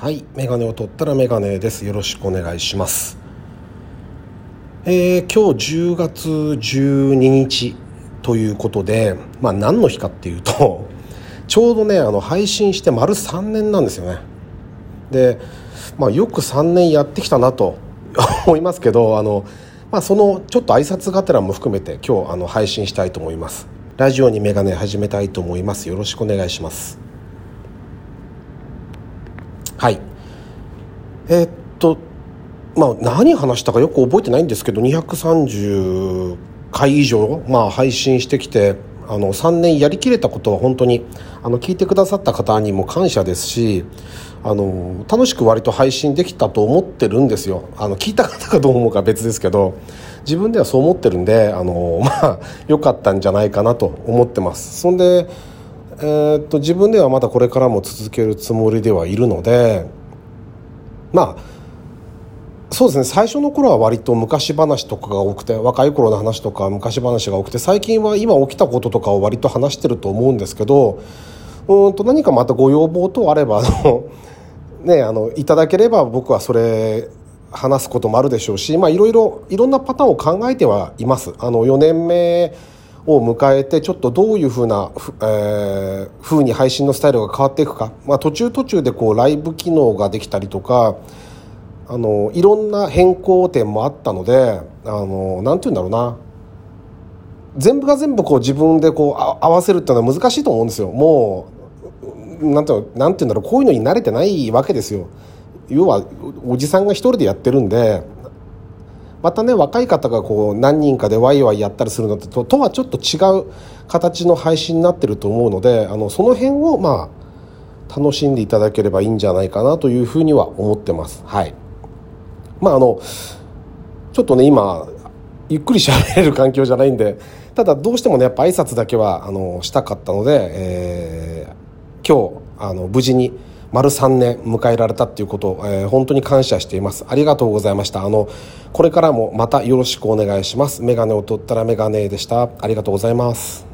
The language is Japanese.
はいメガネを取ったらメガネです。よろしくお願いします。えー、今日10月12日ということでまあ何の日かっていうと ちょうどねあの配信して丸3年なんですよね。でまあよく3年やってきたなと 思いますけどあのまあそのちょっと挨拶がてらも含めて今日あの配信したいと思います。ラジオにメガネ始めたいと思います。よろしくお願いしますはいえー、っとまあ何話したかよく覚えてないんですけど230回以上、まあ、配信してきてあの3年やりきれたことは本当にあの聞いてくださった方にも感謝ですしあの楽しく割と配信できたと思ってるんですよ。あの聞いた方がどう思うか別ですけど自分ではそう思ってるんであの まあ良かったんじゃないかなと思ってます。そんでえー、っと自分ではまだこれからも続けるつもりではいるのでまあそうですね最初の頃は割と昔話とかが多くて若い頃の話とか昔話が多くて最近は今起きたこととかを割と話してると思うんですけどうんと何かまたご要望等あればあの、ね、あのいただければ僕はそれ話すこともあるでしょうし、まあ、いろいろいろんなパターンを考えてはいます。あの4年目を迎えてちょっとどういうふうな、えー、風に配信のスタイルが変わっていくか、まあ、途中途中でこうライブ機能ができたりとかあのいろんな変更点もあったのであのなんて言うんだろうな。全部が全部こう自分でこう合わせるっていうのは難しいと思うんですよ。もうなんてなんて言うんだろう。こういうのに慣れてないわけですよ。要はおじさんが一人でやってるんでまたね若い方がこう何人かでワイワイやったりするのととはちょっと違う形の配信になってると思うのであのその辺をまあ楽しんでいただければいいんじゃないかなというふうには思ってます。はいまああのちょっとね今ゆっくり喋れる環境じゃないんでただどうしてもねやっぱ挨拶だけはあのしたかったので、えー、今日あの無事に丸3年迎えられたっていうことを、えー、本当に感謝しています。ありがとうございました。あのこれからもまたよろしくお願いします。メガネを取ったらメガネでした。ありがとうございます。